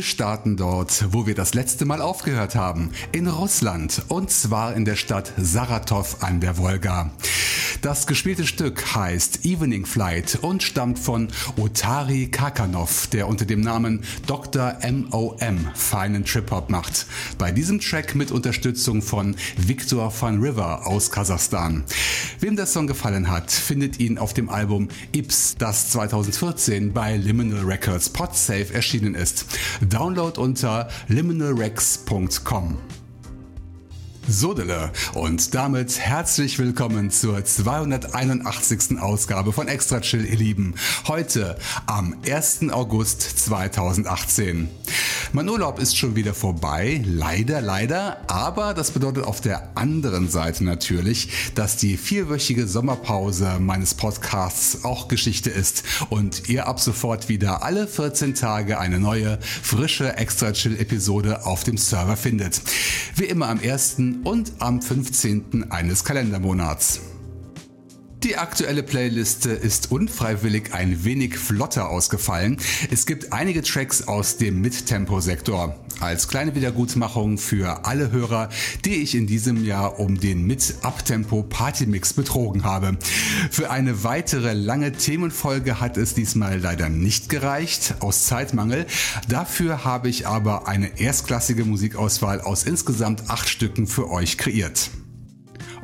Wir starten dort, wo wir das letzte Mal aufgehört haben, in Russland und zwar in der Stadt Saratow an der Wolga. Das gespielte Stück heißt Evening Flight und stammt von Otari Kakanov, der unter dem Namen Dr. MOM feinen Trip-Hop macht. Bei diesem Track mit Unterstützung von Victor van River aus Kasachstan. Wem der Song gefallen hat, findet ihn auf dem Album Ips, das 2014 bei Liminal Records Podsafe erschienen ist. Download unter liminalrex.com. Sodele und damit herzlich willkommen zur 281. Ausgabe von Extra Chill, ihr Lieben. Heute am 1. August 2018. Mein Urlaub ist schon wieder vorbei, leider, leider, aber das bedeutet auf der anderen Seite natürlich, dass die vierwöchige Sommerpause meines Podcasts auch Geschichte ist und ihr ab sofort wieder alle 14 Tage eine neue, frische Extra Chill Episode auf dem Server findet. Wie immer am 1. und am 15. eines Kalendermonats. Die aktuelle Playliste ist unfreiwillig ein wenig flotter ausgefallen. Es gibt einige Tracks aus dem Mittempo-Sektor. Als kleine Wiedergutmachung für alle Hörer, die ich in diesem Jahr um den Mit-Uptempo Partymix betrogen habe. Für eine weitere lange Themenfolge hat es diesmal leider nicht gereicht, aus Zeitmangel. Dafür habe ich aber eine erstklassige Musikauswahl aus insgesamt acht Stücken für euch kreiert.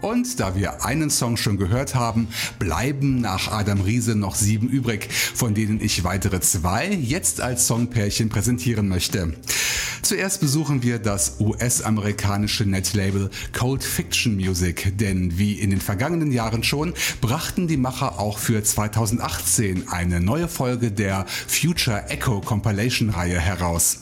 Und da wir einen Song schon gehört haben, bleiben nach Adam Riese noch sieben übrig, von denen ich weitere zwei jetzt als Songpärchen präsentieren möchte. Zuerst besuchen wir das US-amerikanische Netlabel Cold Fiction Music, denn wie in den vergangenen Jahren schon, brachten die Macher auch für 2018 eine neue Folge der Future Echo Compilation Reihe heraus.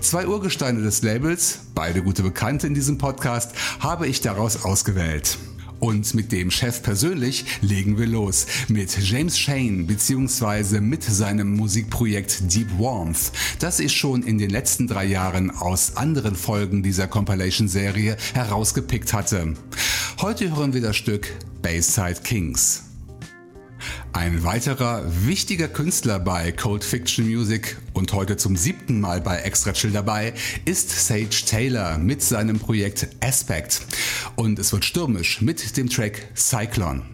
Zwei Urgesteine des Labels, beide gute Bekannte in diesem Podcast, habe ich daraus ausgewählt. Und mit dem Chef persönlich legen wir los mit James Shane bzw. mit seinem Musikprojekt Deep Warmth, das ich schon in den letzten drei Jahren aus anderen Folgen dieser Compilation-Serie herausgepickt hatte. Heute hören wir das Stück Bayside Kings. Ein weiterer wichtiger Künstler bei Cold Fiction Music und heute zum siebten Mal bei Extra Chill dabei ist Sage Taylor mit seinem Projekt Aspect. Und es wird stürmisch mit dem Track Cyclone.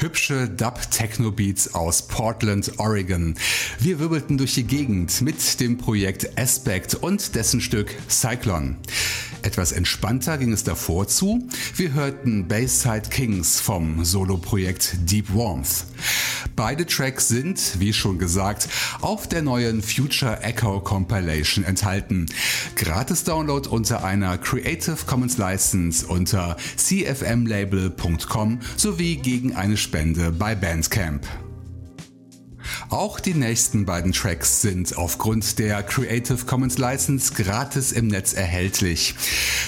Hübsche Dub-Techno-Beats aus Portland, Oregon. Wir wirbelten durch die Gegend mit dem Projekt Aspect und dessen Stück Cyclone. Etwas entspannter ging es davor zu. Wir hörten Bayside Kings vom Solo-Projekt Deep Warmth. Beide Tracks sind, wie schon gesagt, auf der neuen Future Echo Compilation enthalten. Gratis Download unter einer Creative Commons License unter cfmlabel.com sowie gegen eine Spende bei Bandcamp. Auch die nächsten beiden Tracks sind aufgrund der Creative Commons License gratis im Netz erhältlich.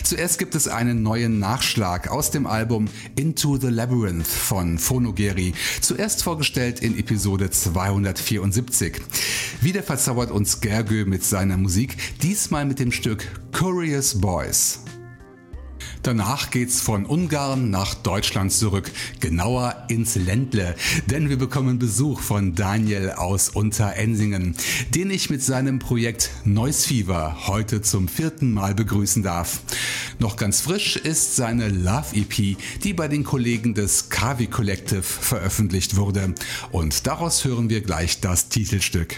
Zuerst gibt es einen neuen Nachschlag aus dem Album Into the Labyrinth von Phonogeri, zuerst vorgestellt in Episode 274. Wieder verzaubert uns Gergő mit seiner Musik, diesmal mit dem Stück Curious Boys. Danach geht's von Ungarn nach Deutschland zurück, genauer ins Ländle, denn wir bekommen Besuch von Daniel aus Unterensingen, den ich mit seinem Projekt Noise Fever heute zum vierten Mal begrüßen darf. Noch ganz frisch ist seine Love EP, die bei den Kollegen des Kavi Collective veröffentlicht wurde und daraus hören wir gleich das Titelstück.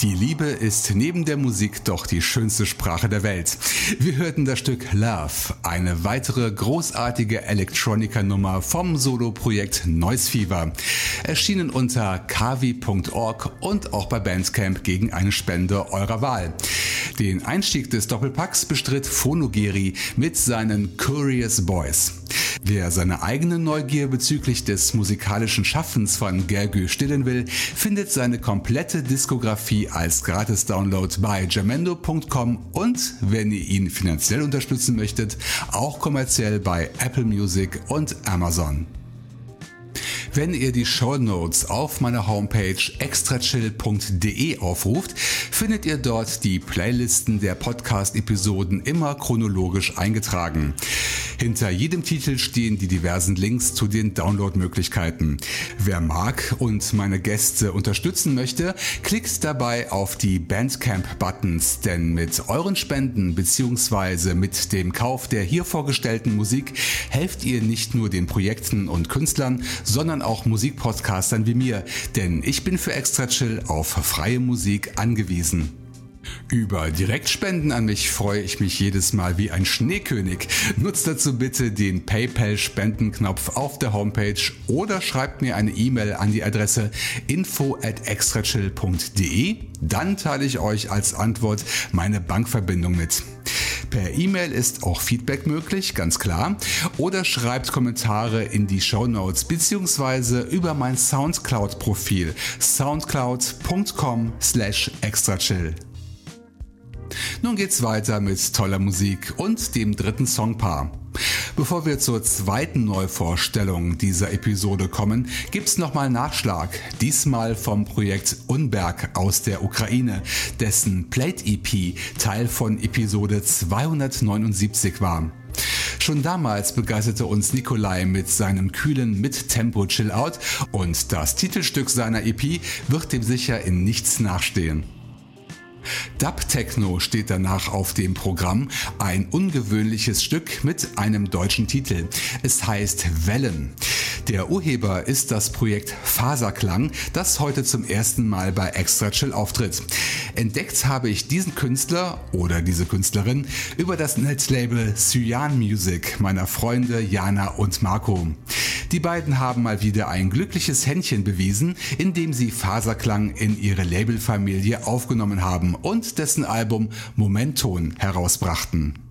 Die Liebe ist neben der Musik doch die schönste Sprache der Welt. Wir hörten das Stück Love, eine weitere großartige Elektronika-Nummer vom Solo-Projekt Noise Fever. Erschienen unter kavi.org und auch bei Bandcamp gegen eine Spende eurer Wahl. Den Einstieg des Doppelpacks bestritt Phonogeri mit seinen Curious Boys. Wer seine eigene Neugier bezüglich des musikalischen Schaffens von Gergő stillen will, findet seine komplette Diskografie als Gratis-Download bei jamendo.com und, wenn ihr ihn finanziell unterstützen möchtet, auch kommerziell bei Apple Music und Amazon. Wenn ihr die Show Notes auf meiner Homepage extrachill.de aufruft, findet ihr dort die Playlisten der Podcast-Episoden immer chronologisch eingetragen. Hinter jedem Titel stehen die diversen Links zu den Downloadmöglichkeiten. Wer mag und meine Gäste unterstützen möchte, klickt dabei auf die Bandcamp-Buttons, denn mit euren Spenden bzw. mit dem Kauf der hier vorgestellten Musik helft ihr nicht nur den Projekten und Künstlern, sondern auch Musikpodcastern wie mir, denn ich bin für Extra Chill auf freie Musik angewiesen. Über Direktspenden an mich freue ich mich jedes Mal wie ein Schneekönig. Nutzt dazu bitte den PayPal-Spendenknopf auf der Homepage oder schreibt mir eine E-Mail an die Adresse info at extrachill.de. Dann teile ich euch als Antwort meine Bankverbindung mit. Per E-Mail ist auch Feedback möglich, ganz klar. Oder schreibt Kommentare in die Show Notes beziehungsweise über mein Soundcloud-Profil soundcloud.com slash extrachill. Nun geht's weiter mit toller Musik und dem dritten Songpaar. Bevor wir zur zweiten Neuvorstellung dieser Episode kommen, gibt's nochmal Nachschlag. Diesmal vom Projekt Unberg aus der Ukraine, dessen Plate EP Teil von Episode 279 war. Schon damals begeisterte uns Nikolai mit seinem kühlen Mid-Tempo Chill-Out und das Titelstück seiner EP wird dem sicher in nichts nachstehen. Dub Techno steht danach auf dem Programm, ein ungewöhnliches Stück mit einem deutschen Titel. Es heißt Wellen. Der Urheber ist das Projekt Faserklang, das heute zum ersten Mal bei Extra Chill auftritt. Entdeckt habe ich diesen Künstler oder diese Künstlerin über das Netlabel Cyan Music meiner Freunde Jana und Marco. Die beiden haben mal wieder ein glückliches Händchen bewiesen, indem sie Faserklang in ihre Labelfamilie aufgenommen haben und dessen Album Momenton herausbrachten.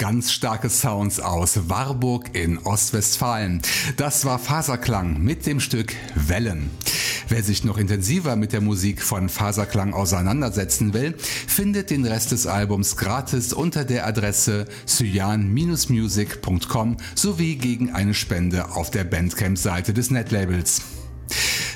Ganz starke Sounds aus Warburg in Ostwestfalen. Das war Faserklang mit dem Stück Wellen. Wer sich noch intensiver mit der Musik von Faserklang auseinandersetzen will, findet den Rest des Albums gratis unter der Adresse cyan-music.com sowie gegen eine Spende auf der Bandcamp-Seite des Netlabels.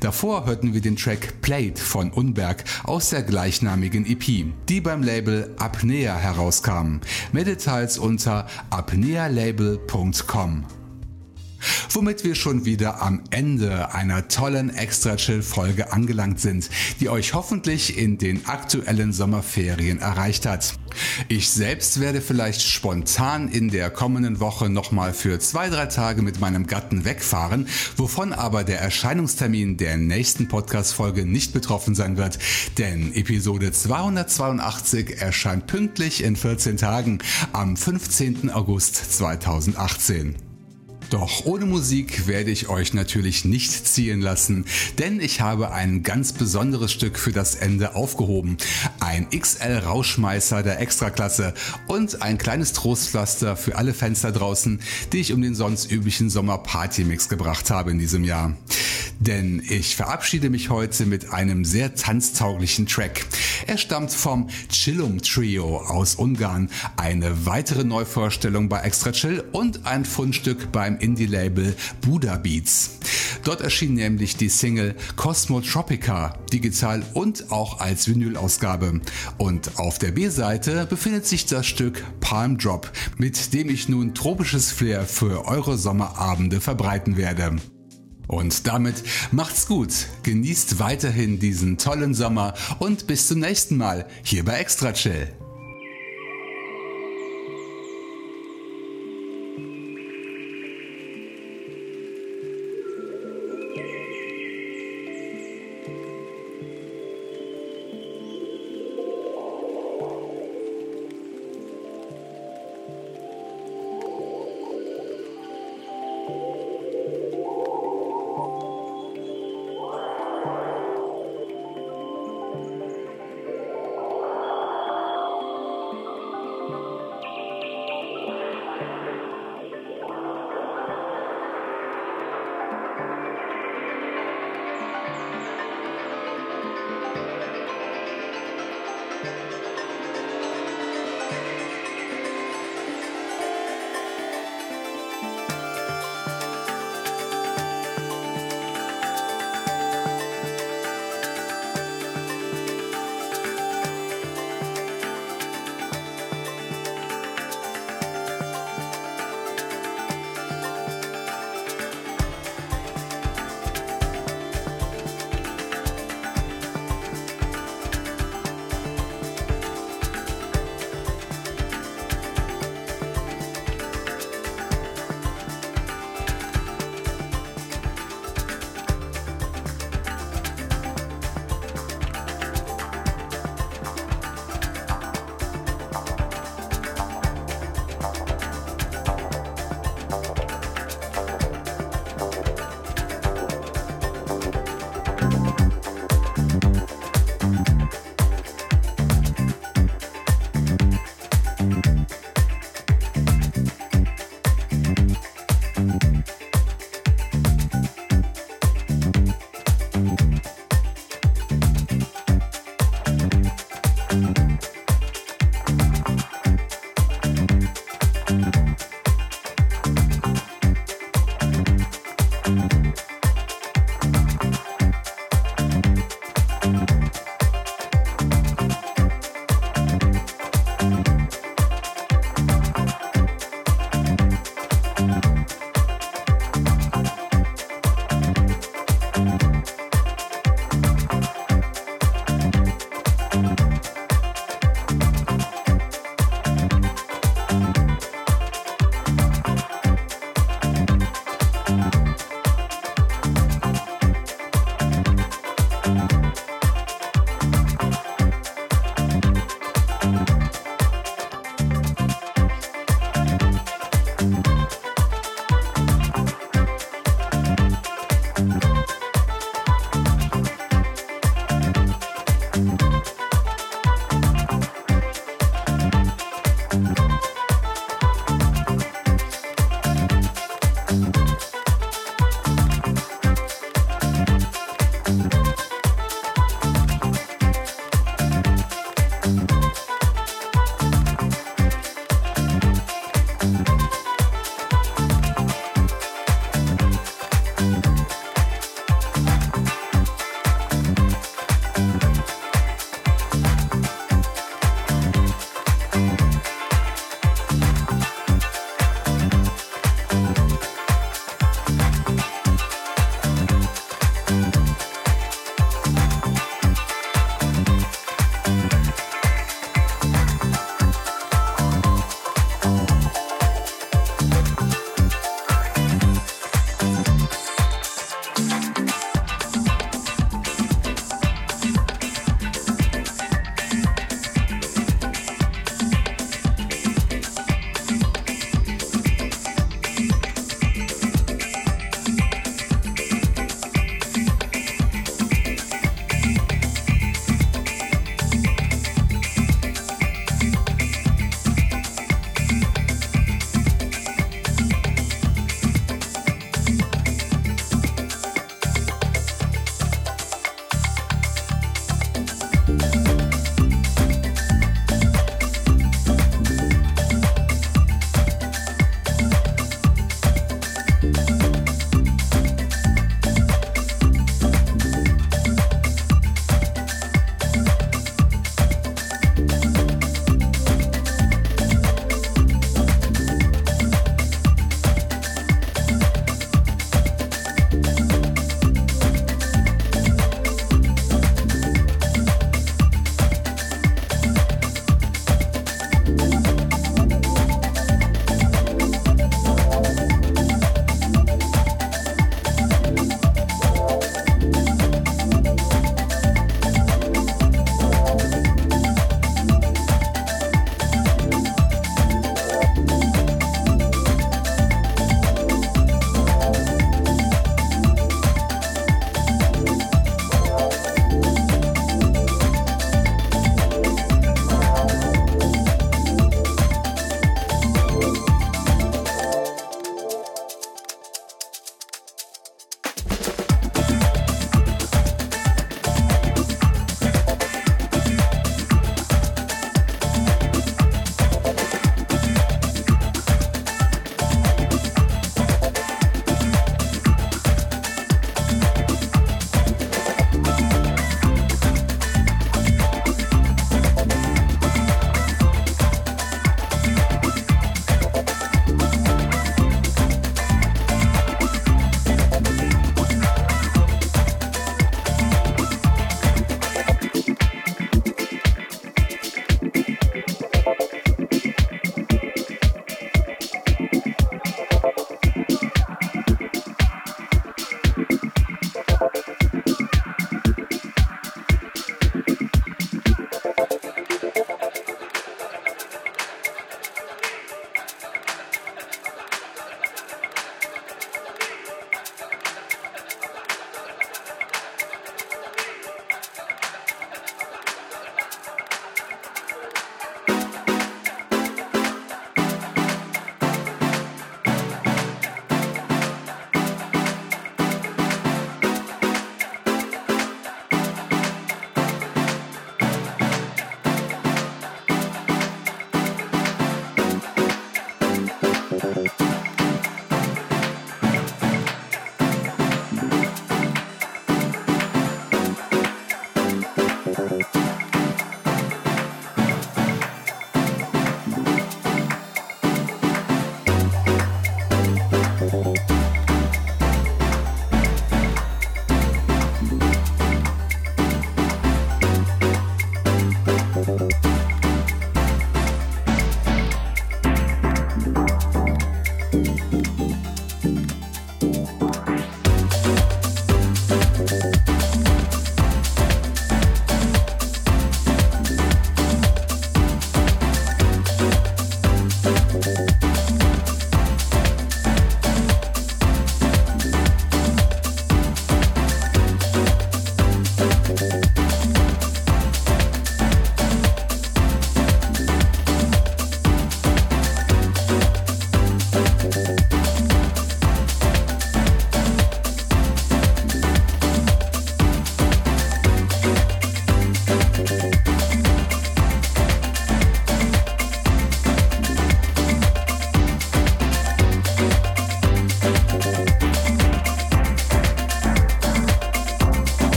Davor hörten wir den Track Played von Unberg aus der gleichnamigen EP, die beim Label Apnea herauskam. Mehr Details unter apnealabel.com womit wir schon wieder am Ende einer tollen Extra Chill Folge angelangt sind, die euch hoffentlich in den aktuellen Sommerferien erreicht hat. Ich selbst werde vielleicht spontan in der kommenden Woche nochmal für zwei, drei Tage mit meinem Gatten wegfahren, wovon aber der Erscheinungstermin der nächsten Podcast-Folge nicht betroffen sein wird, denn Episode 282 erscheint pünktlich in 14 Tagen am 15. August 2018. Doch ohne Musik werde ich euch natürlich nicht ziehen lassen, denn ich habe ein ganz besonderes Stück für das Ende aufgehoben. Ein XL Rauschmeißer der Extraklasse und ein kleines Trostpflaster für alle da draußen, die ich um den sonst üblichen Sommer Party Mix gebracht habe in diesem Jahr. Denn ich verabschiede mich heute mit einem sehr tanztauglichen Track. Er stammt vom Chillum Trio aus Ungarn, eine weitere Neuvorstellung bei Extra Chill und ein Fundstück beim Indie-Label Buddha Beats. Dort erschien nämlich die Single Cosmo Tropica, digital und auch als Vinyl-Ausgabe. Und auf der B-Seite befindet sich das Stück Palm Drop, mit dem ich nun tropisches Flair für eure Sommerabende verbreiten werde. Und damit macht's gut, genießt weiterhin diesen tollen Sommer und bis zum nächsten Mal hier bei Extra Chill.